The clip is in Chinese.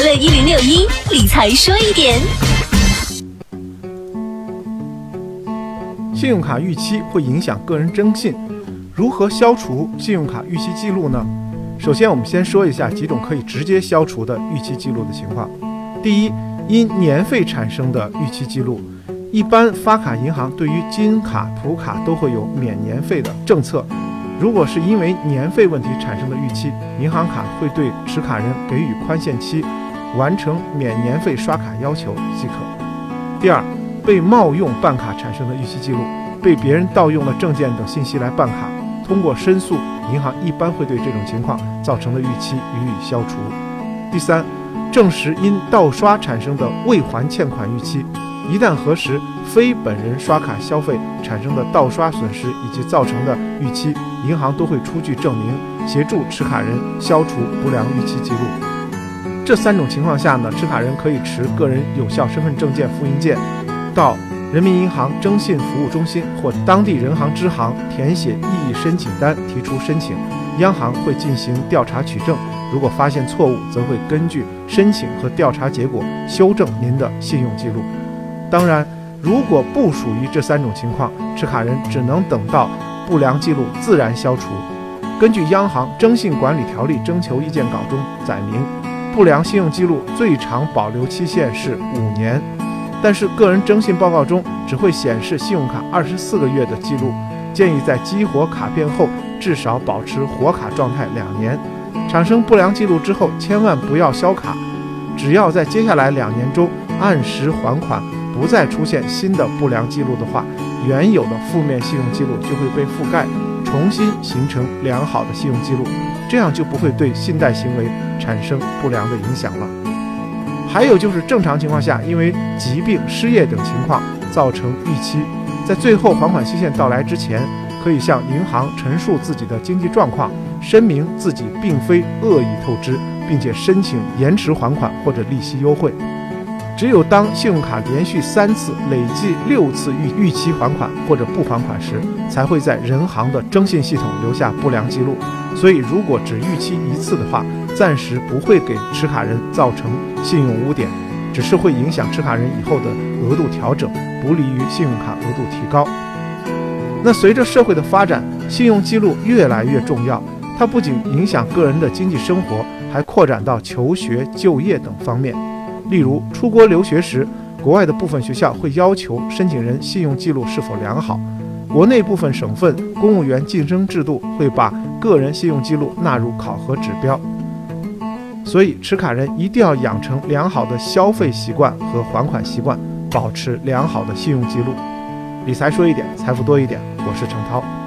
快乐一零六一理财说一点。信用卡逾期会影响个人征信，如何消除信用卡逾期记录呢？首先，我们先说一下几种可以直接消除的逾期记录的情况。第一，因年费产生的逾期记录，一般发卡银行对于金卡、普卡都会有免年费的政策。如果是因为年费问题产生的逾期，银行卡会对持卡人给予宽限期，完成免年费刷卡要求即可。第二，被冒用办卡产生的逾期记录，被别人盗用了证件等信息来办卡，通过申诉，银行一般会对这种情况造成的逾期予以消除。第三，证实因盗刷产生的未还欠款逾期，一旦核实非本人刷卡消费产生的盗刷损失以及造成的逾期，银行都会出具证明，协助持卡人消除不良逾期记录。这三种情况下呢，持卡人可以持个人有效身份证件复印件。到人民银行征信服务中心或当地人行支行填写异议申请单，提出申请，央行会进行调查取证。如果发现错误，则会根据申请和调查结果修正您的信用记录。当然，如果不属于这三种情况，持卡人只能等到不良记录自然消除。根据央行征信管理条例征求意见稿中载明，不良信用记录最长保留期限是五年。但是个人征信报告中只会显示信用卡二十四个月的记录，建议在激活卡片后至少保持活卡状态两年。产生不良记录之后，千万不要销卡。只要在接下来两年中按时还款，不再出现新的不良记录的话，原有的负面信用记录就会被覆盖，重新形成良好的信用记录，这样就不会对信贷行为产生不良的影响了。还有就是正常情况下，因为疾病、失业等情况造成逾期，在最后还款期限到来之前，可以向银行陈述自己的经济状况，声明自己并非恶意透支，并且申请延迟还款或者利息优惠。只有当信用卡连续三次、累计六次逾逾期还款或者不还款时，才会在人行的征信系统留下不良记录。所以，如果只逾期一次的话，暂时不会给持卡人造成信用污点，只是会影响持卡人以后的额度调整，不利于信用卡额度提高。那随着社会的发展，信用记录越来越重要，它不仅影响个人的经济生活，还扩展到求学、就业等方面。例如，出国留学时，国外的部分学校会要求申请人信用记录是否良好；国内部分省份公务员晋升制度会把个人信用记录纳入考核指标。所以，持卡人一定要养成良好的消费习惯和还款习惯，保持良好的信用记录。理财说一点，财富多一点。我是程涛。